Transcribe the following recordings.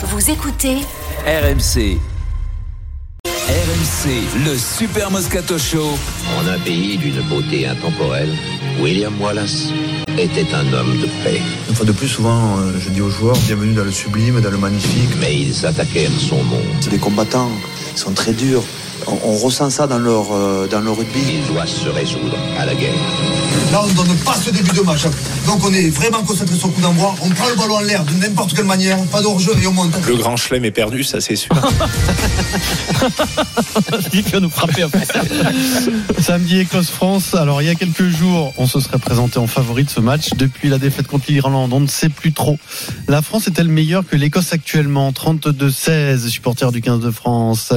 Vous écoutez RMC. RMC, le Super Moscato Show. En un pays d'une beauté intemporelle, William Wallace était un homme de paix. Une fois de plus, souvent, euh, je dis aux joueurs, bienvenue dans le sublime, dans le magnifique. Mais ils attaquèrent son monde. Des combattants, sont très durs. On, on ressent ça dans leur, euh, dans leur rugby. Il doit se résoudre à la guerre. Là, on ne donne pas ce début de match. Donc, on est vraiment concentré sur le coup d'envoi. On prend le ballon en l'air de n'importe quelle manière. Pas de hors-jeu et on monte. Le grand chelem est perdu, ça c'est sûr. Il va nous frapper après. Samedi Écosse-France. Alors, il y a quelques jours, on se serait présenté en favori de ce match. Depuis la défaite contre l'Irlande, on ne sait plus trop. La France est-elle meilleure que l'Écosse actuellement? 32-16, supporters du 15 de France.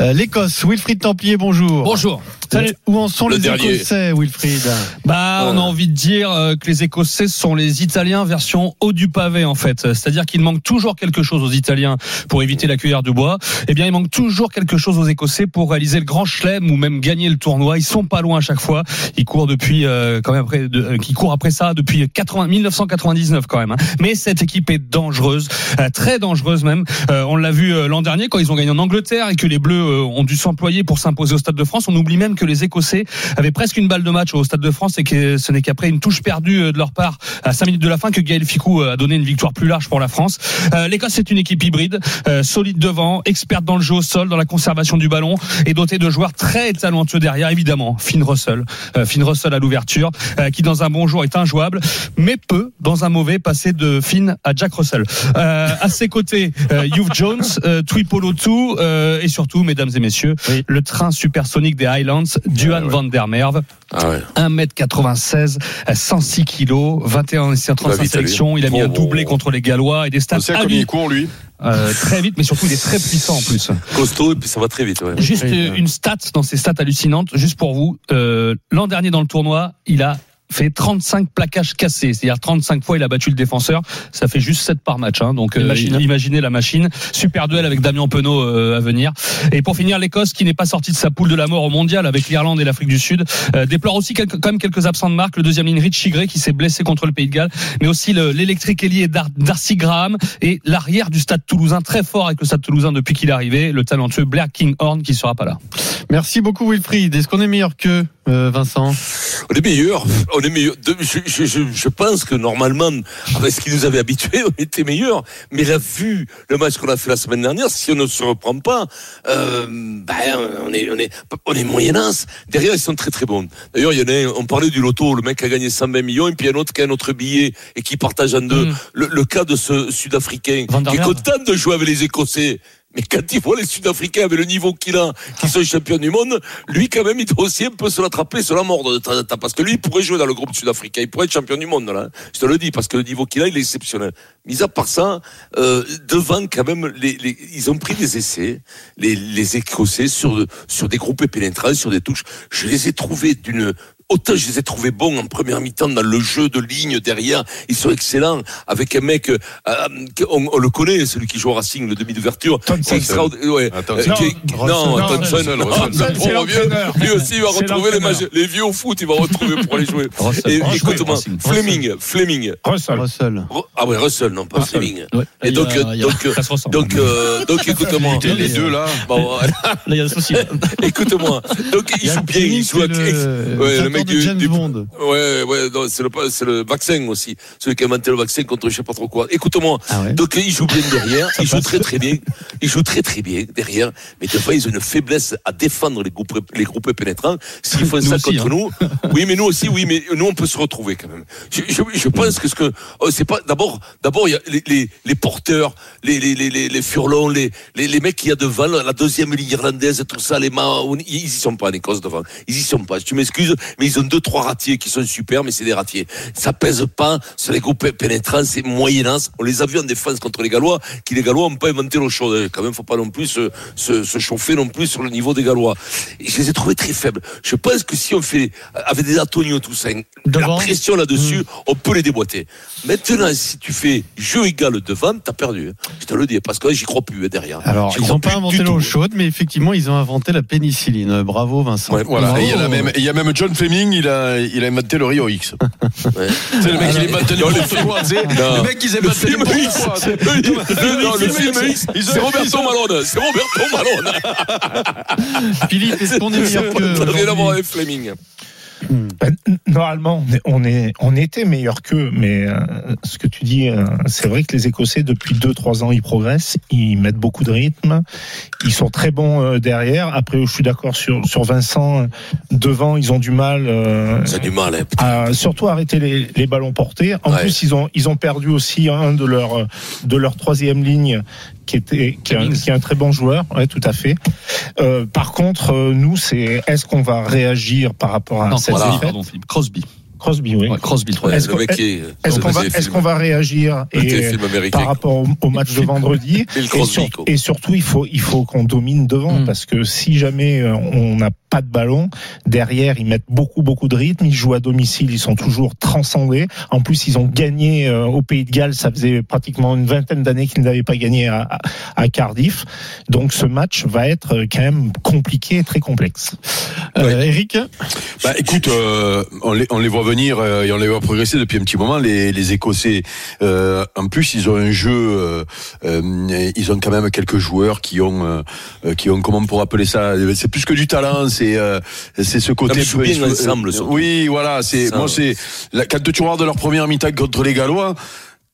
Euh, L'Écosse, Wilfried Templier, bonjour. Bonjour. Salut. Où en sont Le les dernier. Écossais, Wilfried Bah, on a envie de dire euh, que les Écossais sont les Italiens version haut du pavé en fait. C'est-à-dire qu'il manque toujours quelque chose aux Italiens pour éviter la cuillère de bois. Eh bien, il manque toujours quelque chose aux Écossais pour réaliser le grand chelem ou même gagner le tournoi. Ils sont pas loin à chaque fois. Ils courent depuis euh, quand même après, de, euh, qui courent après ça depuis 80, 1999 quand même. hein. Mais cette équipe est dangereuse, euh, très dangereuse même. Euh, on l'a vu euh, l'an dernier quand ils ont gagné en Angleterre et que les Bleus euh, ont dû s'employer pour s'imposer au Stade de France. On oublie même que les Écossais avaient presque une balle de match au Stade de France et que ce n'est qu'après une touche perdue euh, de leur part à 5 minutes de la fin que Gaël Ficou euh, a donné une victoire plus large pour la France. Euh, L'Écosse c'est une équipe hybride, euh, solide devant, experte dans le jeu au sol, dans la conservation du ballon et dotée de joueurs très talentueux derrière évidemment. Finn Russell, euh, Finn Russell à l'ouverture, qui dans un bon jour est injouable, mais peut dans un mauvais passer de Finn à Jack Russell. À ses côtés, Hugh Jones, Twipolo 2 euh, et surtout, mesdames et messieurs, le train supersonique des Highlands, Duan van der Merwe. 1m96, euh, 106 kilos, 21 essais en 35 vite, sélections. Il a mis un doublé contre les Gallois et des stats à comme il court lui. Euh, très vite, mais surtout il est très puissant en plus. costaud et puis ça va très vite. Ouais. Juste euh, une stat dans ces stats hallucinantes, juste pour vous. Euh, L'an dernier dans le tournoi, il a fait 35 plaquages cassés, c'est-à-dire 35 fois il a battu le défenseur. Ça fait juste 7 par match, hein. donc euh, machine. imaginez la machine. Super duel avec Damien Penaud euh, à venir. Et pour finir, l'Écosse qui n'est pas sortie de sa poule de la mort au mondial avec l'Irlande et l'Afrique du Sud, euh, déplore aussi quelques, quand même quelques absents de marque. Le deuxième ligne Rich Gray qui s'est blessé contre le Pays de Galles, mais aussi le- l'électrique ailier Dar- Darcy Graham et l'arrière du Stade Toulousain très fort avec le Stade Toulousain depuis qu'il est arrivé, le talentueux Blair Kinghorn qui sera pas là. Merci beaucoup, Wilfried. Est-ce qu'on est meilleur que Vincent? On est meilleur. On est meilleur. Je, je, je, je pense que normalement, avec ce qui nous avait habitués, on était meilleur. Mais la vue, le match qu'on a fait la semaine dernière, si on ne se reprend pas, euh, ben, on est, on est, on est moyennasse. Derrière, ils sont très très bons. D'ailleurs, il y en a, un, on parlait du loto, le mec a gagné 120 millions, et puis un autre qui a un autre billet et qui partage en deux. Mm. Le, le cas de ce Sud-Africain qui est content de jouer avec les Écossais. Mais quand il voit les Sud-Africains avec le niveau qu'il a, qui sont champions du monde, lui quand même, il doit aussi un peu se l'attraper, se la mordre de temps en temps. Parce que lui, il pourrait jouer dans le groupe sud-africain, il pourrait être champion du monde là. Je te le dis, parce que le niveau qu'il a, il est exceptionnel. Mis à part ça, euh, devant quand même, les, les- ils ont pris des essais, les, les Écossais sur sur des groupes pénétrants, sur des touches. Je les ai trouvés d'une Autant je les ai trouvés bons en première mi-temps dans le jeu de ligne derrière, ils sont excellents. Avec un mec, euh, on, on le connaît, celui qui joue au Racing, le demi d'ouverture. C'est extraordinaire. Ouais. Attends, Euh, non, qui- non, non, l'entraîneur. lui aussi il va retrouver les, l'entraîneur. magi- les vieux au foot, il va retrouver pour aller jouer. Russell. Et écoute-moi. Fleming, Fleming. Russell. Russell. Ru- Ah ouais, Russell, non, pas Fleming. Ouais. Et donc, a- euh, a- donc, euh, donc, euh, écoute-moi. Les deux là. Bon, voilà. Là, il y a un souci. écoute-moi. Donc, il joue bien, il joue avec, le, ouais, mec de du, James du- Bond. Ouais, ouais, c'est le, c'est le vaccin aussi. Celui qui a inventé le vaccin contre je sais pas trop quoi. Écoute-moi. Ah ouais. Donc, il joue bien derrière. il joue très très bien. Il joue très très bien derrière. Mais des fois, ils ont une faiblesse à défendre les groupes, les groupes pénétrants. S'ils font Nous ça aussi, contre nous. Oui, mais nous aussi, oui, mais nous, on peut se retrouver quand même. Je, je, je pense que ce que, oh, c'est pas, d'abord, d'abord, il y a les, les, les porteurs, les, les, les, les, les furlons, les, les, les mecs qu'il y a devant, la deuxième ligne irlandaise, tout ça, les Mahoney, ils y sont pas en Écosse devant. Ils y sont pas. Tu m'excuses, mais ils ont deux, trois ratiers qui sont super, mais c'est des ratiers. Ça pèse pas sur les groupes pénétrants, c'est moyennance. On les a vus en défense contre les Gallois, qui les Gallois n'ont pas inventé l'eau chaude. Quand même, faut pas non plus se, se, se chauffer non plus sur le niveau des Gallois. Et je les ai trouvés très faibles. Je pense que si on fait, avec des Antonio Toussaint, la pression là-dessus, on peut les déboîter. Maintenant, si tu fais jeu égal devant, t'as perdu. hein. Je te le dis, parce que j'y crois plus hein, derrière. Alors, ils n'ont pas inventé l'eau chaude, mais effectivement, ils ont inventé la pénicilline. Bravo, Vincent. Ouais, Voilà. Il y a la même, et il y a même John Fleming Fleming, il a, il a inventé le Rio X. C'est le mec, il inventé n'importe quoi, tu sais. Non. Le mec, ils Le film n'importe X, quoi. le film c'est Roberto Malone, c'est Roberto Malone. Philippe, est-ce qu'on est meilleur que Ça Ben, normalement, on, est, on, était meilleur qu'eux, mais euh, ce que tu dis, euh, c'est vrai que les Écossais, depuis 2-3 ans, ils progressent, ils mettent beaucoup de rythme, ils sont très bons euh, derrière. Après, je suis d'accord sur, sur Vincent, devant, ils ont du mal. Ça a du mal, hein. à surtout arrêter les, les ballons portés. En Ouais. plus, ils ont ils ont perdu aussi un de leur de leur troisième ligne qui était qui est, un, qui est un très bon joueur. Ouais, tout à fait. Euh, par contre, euh, nous, c'est est-ce qu'on va réagir par rapport à Non, cette défaite pardon, Philippe. Crosby. Crosby, oui. Ouais, Crosby, Ouais. Est-ce qu'on- mec qui est. Qu'on va va réagir et par rapport au, au match de vendredi et, Crosby, sur- et surtout il faut il faut qu'on domine devant Mm. parce que si jamais euh, on n'a pas de ballon derrière ils mettent beaucoup beaucoup de rythme ils jouent à domicile ils sont toujours transcendés en plus ils ont gagné euh, au Pays de Galles ça faisait pratiquement une vingtaine d'années qu'ils n'avaient pas gagné à, à- à Cardiff donc ce match va être euh, quand même compliqué et très complexe Euh, Eric Bah, écoute, euh, on, les, on les voit venir euh, et on les voit progresser depuis un petit moment. Les, les Écossais, euh, en plus, ils ont un jeu. euh, euh, ils ont quand même quelques joueurs qui ont, qui ont comment on pourrait appeler ça? C'est plus que du talent. C'est, euh, c'est ce côté. Euh, ensemble, oui, voilà. C'est moi, c'est la- quand tu regardes leur première mi-temps contre les Gallois.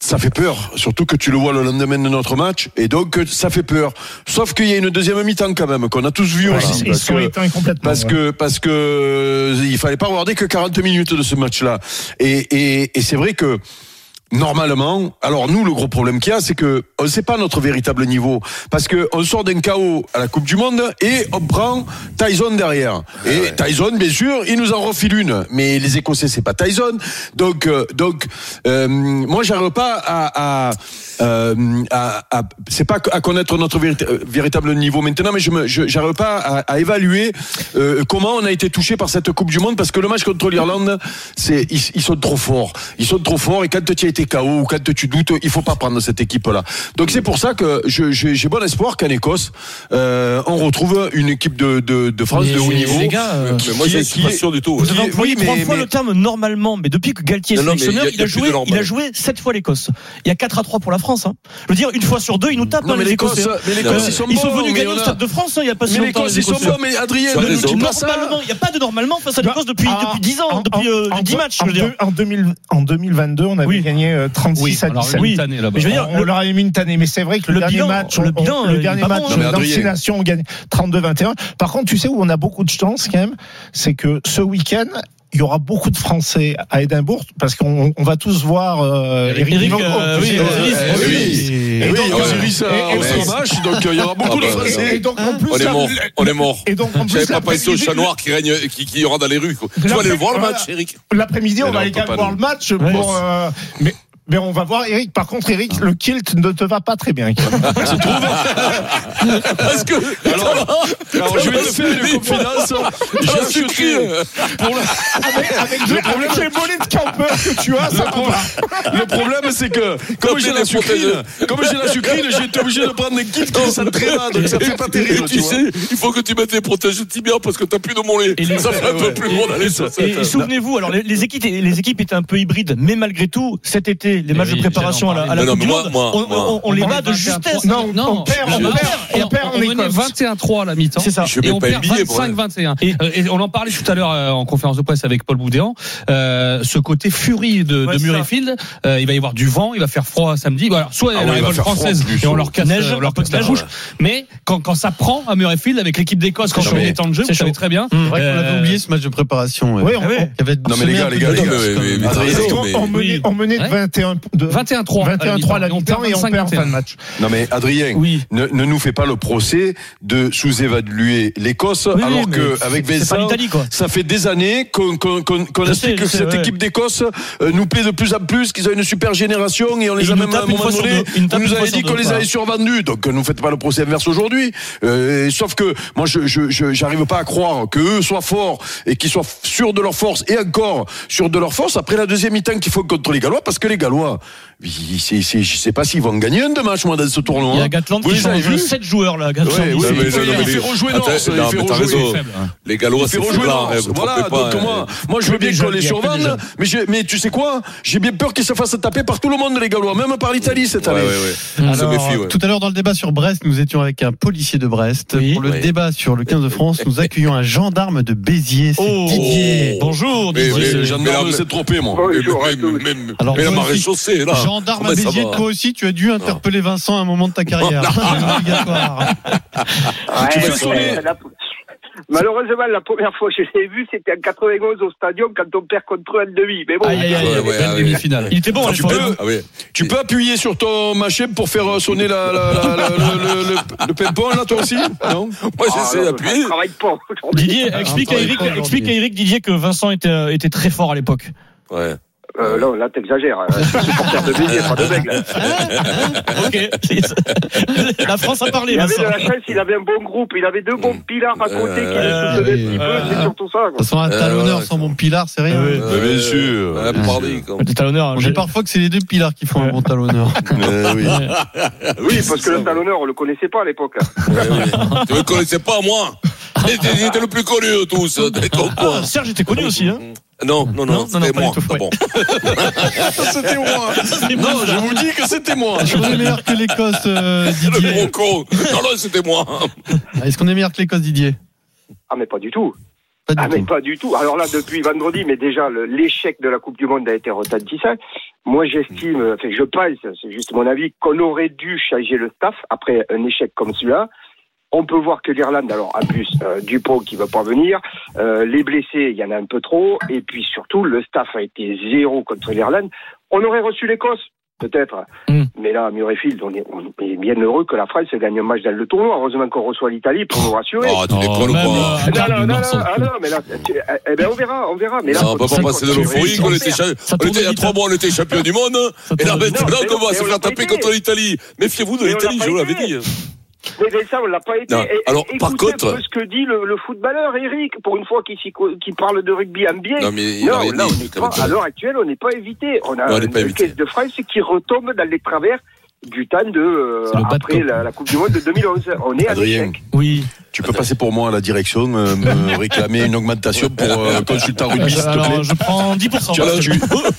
Ça fait peur, surtout que tu le vois le lendemain de notre match, et donc euh, ça fait peur. Sauf qu'il y a une deuxième mi-temps quand même qu'on a tous vu aussi. ils parce sont que- éteints complètement parce ouais. que parce que euh, il fallait pas regarder que 40 minutes de ce match-là. Et, et, et c'est vrai que normalement, alors nous le gros problème qu'il y a, c'est que on sait pas notre véritable niveau parce que on sort d'un chaos à la Coupe du Monde et on prend Tyson derrière. Et Tyson, bien sûr, il nous en refile une, mais les Écossais c'est pas Tyson. Donc euh, donc euh, moi j'arrive pas à, à euh, à, à- c'est pas à connaître notre vérit- véritable niveau maintenant, mais je me, j'arrive pas à, évaluer comment on a été touché par cette Coupe du Monde parce que le match contre l'Irlande, c'est ils, ils sont trop forts, ils sont trop forts et quand tu as été KO ou quand tu doutes, il faut pas prendre cette équipe-là. Donc c'est pour ça que j'ai bon espoir qu'en Écosse, euh, on retrouve une équipe de, de, de France de haut niveau. Les gars, euh, Mais moi, je est- suis pas sûr du tout. vous avez employé oui, trois mais- fois mais- le terme normalement, mais depuis que Galtier est Non, sélectionneur, il a- il, joué, il a joué sept fois l'Écosse. Il y a 4 à 3 pour la France. Hein. Je veux dire, une fois sur deux, ils nous tapent Non hein, mais les l'Écosse, Écossais. mais l'Écosse, ils sont Ils sont venus gagner au Stade de France hein, il y a pas si Mais longtemps. ils sont bons, mais Adrien. Normalement, il n'y a pas de normalement face à Bah, l'Écosse depuis, en- depuis 10 ans, en- depuis euh, en- 10 matchs. En, je veux dire. deux- en 2000 en 2022, on avait Oui. Gagné euh, 36 Oui, à alors 17. une année là-bas. Mais je veux dire, on le- leur avait mis une tannée, mais c'est vrai que le, Le dernier bilan- match, le on- bilan, le il est dernier match bon, hein. On gagne 32-21. Par contre, tu sais où on a beaucoup de chance quand même, c'est que ce week-end. Il y aura beaucoup de Français à Édimbourg parce qu'on on va tous voir euh, Eric, Eric Dimeco. euh, oui, oui, Osiris euh, donc euh, il y aura beaucoup de Ah bah, Français. et donc en plus On est la- mort, on est mort. Et donc en plus J'avais pas pensé au l'après-midi- chat noir qui règne, qui, qui aura dans les rues. quoi. Tu vas aller le voir le match, Eric L'après-midi, on va aller voir le match. Euh, mais, mais on va voir Eric. Par contre, Eric, le kilt ne te va pas très bien. quand même. Parce que. Alors, alors, je vais te faire une confidence. J'ai J'ai acheté sucré. pour la- avec, avec, le problème, avec les mollets de campeur que tu as, ça Le va problème, pas. le problème, c'est que comme j'ai la sucrine, comme j'ai la sucrine, j'ai été obligé de prendre des kits qui sont très bas, donc ça fait pas terrible. tu sais, il faut que tu mettes les protèges tibia parce que t'as plus de mollet. Et les- Ça fait un peu plus gros dans les chaussettes. Et, souvenez-vous, alors les, les équipes, les équipes étaient un peu hybrides, mais malgré tout, cet été, les matchs oui, de préparation à la, à la. Coupe Non, du non, Monde, moi, on, moi, on- on les bat de 21, justesse. Non, Non, on perd, on je- perd, on perd menait Écosse. 21-3 à la mi-temps. C'est ça. Je Et on perd le billet pour 25-21. Et, on en parlait tout à l'heure euh, en conférence de presse avec Paul Boudéan. Euh, ce côté furie de, Murrayfield, euh, il va y avoir du vent, il va faire froid samedi. Soit Ah la révolte française et on leur casse, Neige, on leur la bouche. Mais quand, quand ça prend à Murrayfield avec l'équipe d'Écosse, quand je chaud. en temps de jeu, savez chaud. très bien. C'est vrai qu'on avait oublié ce match de préparation. Oui, on, Ah avait Non, mais les gars, les gars, les gars, on, on, on menait, Oui. on menait de Ouais. 21 de 21-3 à la 21-3 à la mi-temps, et on perd en fin de match. Non mais Adrien, Oui. ne, ne nous fais pas le procès de sous-évaluer l'Écosse Oui, alors mais que avec c'est pas Vincent, ça fait des années qu'on qu'on Je explique que sais, cette ouais. équipe d'Écosse euh, nous plaît de plus en plus, qu'ils ont une super génération et on les Et a même à un moment donné, deux. On nous avait dit qu'on les avait survendus, donc ne nous faites pas le procès inverse aujourd'hui. Euh, sauf que moi je j'arrive pas à croire que eux soient forts et qu'ils soient sûrs de leur force et encore sûrs de leur force après la deuxième mi-temps qu'il faut contre les Gallois parce que les Gallois loi je sais pas s'ils vont en gagner un de match, moi, dans ce tournoi. Il y hein. a Gatland Vous qui change vus 7 joueurs là. Gatland, Ouais, oui, il fait rejouer Norse, fait rejouer. raison. Les Gallois, c'est rejouer hein, Voilà, donc hein. moi, moi je veux Que bien qu'on les survende, mais, mais tu sais quoi? J'ai bien peur qu'ils se fassent taper par tout le monde, les Gallois, même par l'Italie cette année. ouais, ouais. On se Alors, méfie, ouais. Tout à l'heure dans le débat sur Brest, nous étions avec un policier de Brest. Oui. Pour le débat sur le 15 de France, nous accueillons un gendarme de Béziers, c'est Oh, Didier. Bonjour Mais- Didier. Le gendarme s'est trompé, moi. Bonjour mais- Alors, mais la marée chaussée, là. Gendarme à ça Béziers, va toi aussi, tu as dû interpeller Vincent à un moment de ta carrière. Malheureusement, la première fois que je l'ai vu, c'était en 91 au stadion quand on perd contre eux en demi. Mais bon, Aïe, aïe. Ouais, ouais, ouais. demi-finale. Il était bon tu peux- Ah oui. Tu peux appuyer sur ton machin pour faire sonner la, la, la- la- le, le, le, pimpon, là, toi aussi Non? Moi, Ah, j'essaie d'appuyer. Je travaille pas. Didier, explique à Ah, Eric, explique à Eric Didier que Vincent était, était très fort à l'époque. Ouais. Euh, non, là, t'exagères. hein. Je suis supporter de Béziers, pas de Bègle. ok. La France a parlé, Il avait de la chance, il avait un bon groupe, il avait deux bons pilars à côté qui Euh, le soutenaient oui. un petit peu, Euh, c'est surtout ça. Quoi. toute façon, un Euh, talonneur sans bon pilar, c'est rien. Bien sûr. Talonneur. On dit parfois que c'est les deux pilars qui font un bon talonneur. Euh, oui. Oui, parce que le talonneur, on le connaissait pas à l'époque. hein. Ouais, ouais. Tu me connaissais pas, moi? J'étais le plus connu de tous. Ah, Serge était connu aussi. Hein. Non, non, Non, c'était moi. du tout, Ah bon. C'était moi. Non, je vous dis que c'était moi. Est-ce qu'on est meilleur que l'Écosse, euh, Le Didier gros con. Non, non, c'était moi. Est-ce qu'on est meilleur que l'Écosse, Didier Ah, mais pas du tout. Pas du Ah, mais tout. pas du tout. Alors là, depuis vendredi, mais déjà, le- l'échec de la Coupe du Monde a été retentissant. Moi, j'estime, enfin, je pense, c'est juste mon avis, qu'on aurait dû changer le staff après un échec comme celui-là. On peut voir que l'Irlande, alors en plus, euh, Dupont qui veut pas venir, euh, les blessés, il y en a un peu trop, et puis surtout, le staff a été zéro contre l'Irlande. On aurait reçu l'Écosse, peut-être. Mm. Mais là, à Murrayfield, on est, on est bien heureux que la France gagne un match dans le tournoi. Heureusement qu'on reçoit l'Italie pour nous rassurer. Oh, tu Oh, Ah, non, non, non, non, ah non, mais là, tu- eh ben, on verra, on verra. Mais là, Non, on peut pas passer de l'euphorie qu'on était, cha- Ça on était, il y a trois vite, mois, on était champion du monde. Et là, maintenant, qu'on va se on faire taper contre l'Italie? Méfiez-vous de on l'Italie, je vous l'avais dit. Mais, mais ça, on l'a pas été. Non, alors, écoutez par un contre- peu ce que dit le, le footballeur, Eric, pour une fois qu'il qu'il parle de rugby en bien. Non, mais Non, là, on pas, à l'heure actuelle, on n'est pas évité. On a on une pas évité. caisse de France qui retombe dans les travers du temps de, euh, C'est après la, la Coupe du Monde de 2011. On est à Adrien. l'échec. Oui. Tu peux passer pour moi à la direction, euh, me réclamer une augmentation pour euh, consultant rugby, s'il te plaît. Je prends 10%. Tu, tu,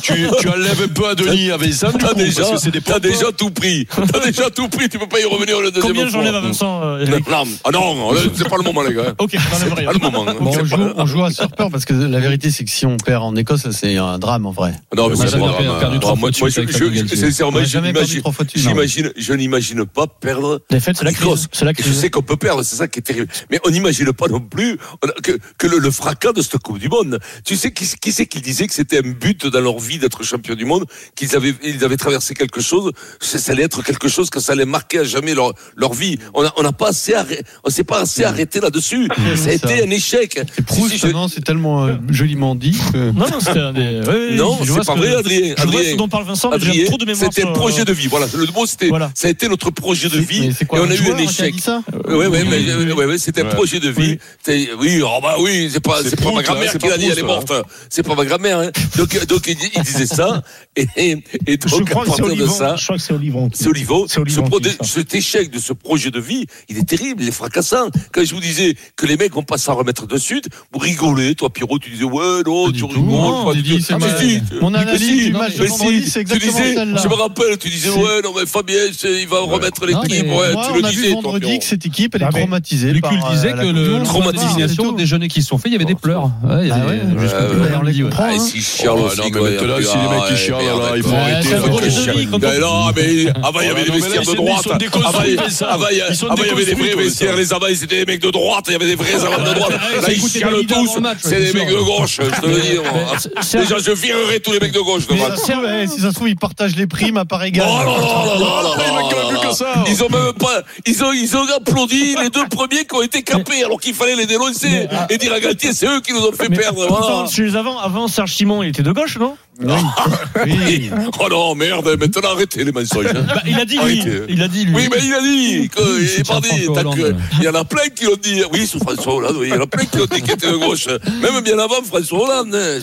tu, tu enlèves un peu à Denis avec ça, du T'as coup, déjà, parce que c'est des déjà tout pris. T'as déjà tout pris. Tu peux pas y revenir le deuxième Combien j'enlève à Vincent euh, Non, ah non, c'est pas le moment, les gars. Ok. Pas le moment. hein. Bon, C'est on, joue, on joue à surpeur parce que la vérité, c'est que si on perd en Écosse, c'est un drame en vrai. Non, mais c'est hein. trois Moi, Sincèrement, On j'imagine, je n'imagine pas perdre. Les fêtes, c'est la l'Écosse. crise. C'est la Et je sais qu'on peut perdre, c'est ça qui est terrible. Mais on n'imagine pas non plus a- que, que le, le fracas de cette Coupe du Monde. Tu sais qui, qui c'est qui disait que c'était un but dans leur vie d'être champion du monde, qu'ils avaient, ils avaient traversé quelque chose. Ça, ça allait être quelque chose que ça allait marquer à jamais leur, leur vie. On n'a on n'a pas assez, arrêté, on s'est pas assez arrêté là-dessus. Ça a ça. été un échec. Et Proust, Si, si, je- non, c'est tellement euh, joliment dit que. Non, non, c'était un des. oui, Non, je vois c'est pas ce que- vrai, Adrien. Je vois Adrien. ce dont parle Vincent, mais j'ai Adrien, trop de mémoire. c'était sur- un projet de vie. Voilà, le c'était, Voilà. ça a été notre projet de vie. Quoi et on a eu un échec. ça Oui, oui, c'était un projet de vie. Oui, oh bah oui, c'est pas, C'est pas ma grand-mère c'est qui l'a dit, elle est morte. C'est pas ma grand-mère. Hein. Donc, donc il, disait ça. Et, et, donc, à partir de ça, Je crois que c'est Olivon. c'est Olivo. C'est Olivon cet échec de ce projet de vie, il est terrible, il est fracassant. Quand je vous disais que les mecs vont pas s'en remettre de suite, vous rigolez, toi Pierrot, tu disais ouais non, tu rigoles. mon analyse du match de vendredi, c'est tu exactement celle-là. Je me rappelle, tu disais ouais non mais Fabien, il va remettre l'équipe. Ouais, Moi, tu on le a disais, toi, que cette équipe, elle est Ah, traumatisée. Le euh, disait que le traumatisation des déjeuners qui se sont faits, il y avait des pleurs. Ouais, il y Ah avait- ouais, si chiale Oh, aussi, les mecs, ah, chialent, il faut arrêter, il Ben non, mais avant y avait des vestiaires de droite. ils sont déconstruits, Avant, il- avant, y avant, avait des vrais vestiaires. Les c'était des mecs de droite. Il y avait des vrais avants de droite. Là, ils chialent avant tous. C'est des mecs de gauche, je te le dis. moi. c'est- Déjà, je virerai tous les mecs de gauche si ça se trouve, ils partagent les primes à part égale. là là là Ils ont même pas, ils ont, ils ont applaudi les deux premiers qui ont été capés alors qu'il fallait les dénoncer et dire à Galtier, c'est eux qui nous ont fait Mais perdre. Voilà. avant, avant Serge Simon, il était de gauche, non? Oui. Oh non, merde, maintenant arrêtez les mensonges. hein. Bah, il a dit lui. Il a dit lui. Oui, mais il a dit que, Oui, il que-. Il y en a plein qui l'ont dit. Oui, sous François Hollande, oui. Il y en a plein qui l'ont dit qu'il était de gauche. Même bien avant François Hollande. hein.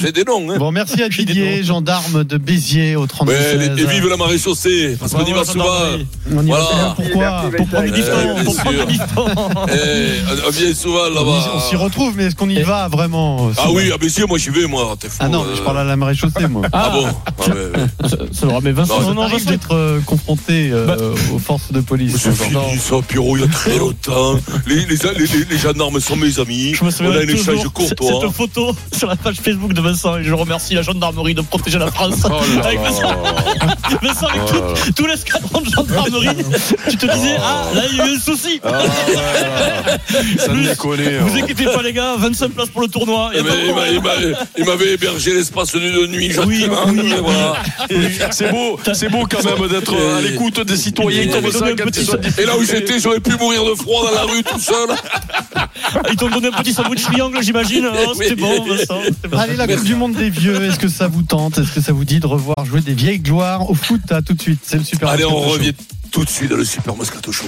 J'ai des noms. Hein. Bon, merci à Didier, gendarme de Béziers au 32 Ouais, et, vive la marée chaussée, parce qu'on y va Bravo, souvent. On y va Voilà. pourquoi Merci, Pour prendre du Vincent. Bifton. bien Pour prendre sûr. du bifton. Eh, on vient souvent là-bas. on s'y retrouve, mais est-ce qu'on y va vraiment Ah oui, ah, mais si, moi j'y vais, moi. T'es fou. Ah non, mais je parle à la marée moi. Ah bon Ah, ouais, ouais. Ça- Ça mais Vincent. Non, Non, Ça non, t'arrive Vincent. d'être euh, confronté euh, Bah. aux forces de police. C'est Vincent. fini ça, Pierrot, il y a très longtemps. Les, les, les, les- les gendarmes sont mes amis. Je me On souviens a un toujours échange courtois. cette photo sur la page Facebook de Vincent et je remercie la gendarmerie de protéger la France. Oh là Avec là. Vincent, Vincent avec Oh tout, l'escadron de gendarmerie, tu te disais, ah là il y a eu un souci. Ah. Ça Plus- me déconne. Vous inquiétez pas les gars, 25 places pour le tournoi. Eh ben, il m'a- il m'a- il m'avait hébergé l'espace de de nuit. Et voilà. C'est beau, c'est beau quand même d'être à l'écoute des citoyens comme ça. Et là où j'étais, j'aurais pu mourir de froid dans la rue tout seul. Ils t'ont donné un petit sandwich triangle j'imagine. Oh, C'était bon Vincent. c'était bon. Allez, la Coupe du Monde des vieux, est-ce que ça vous tente? Est-ce que ça vous dit de revoir jouer des vieilles gloires au foot? À tout de suite, c'est le Super Allez, on revient tout de suite dans le Super Moscato Show.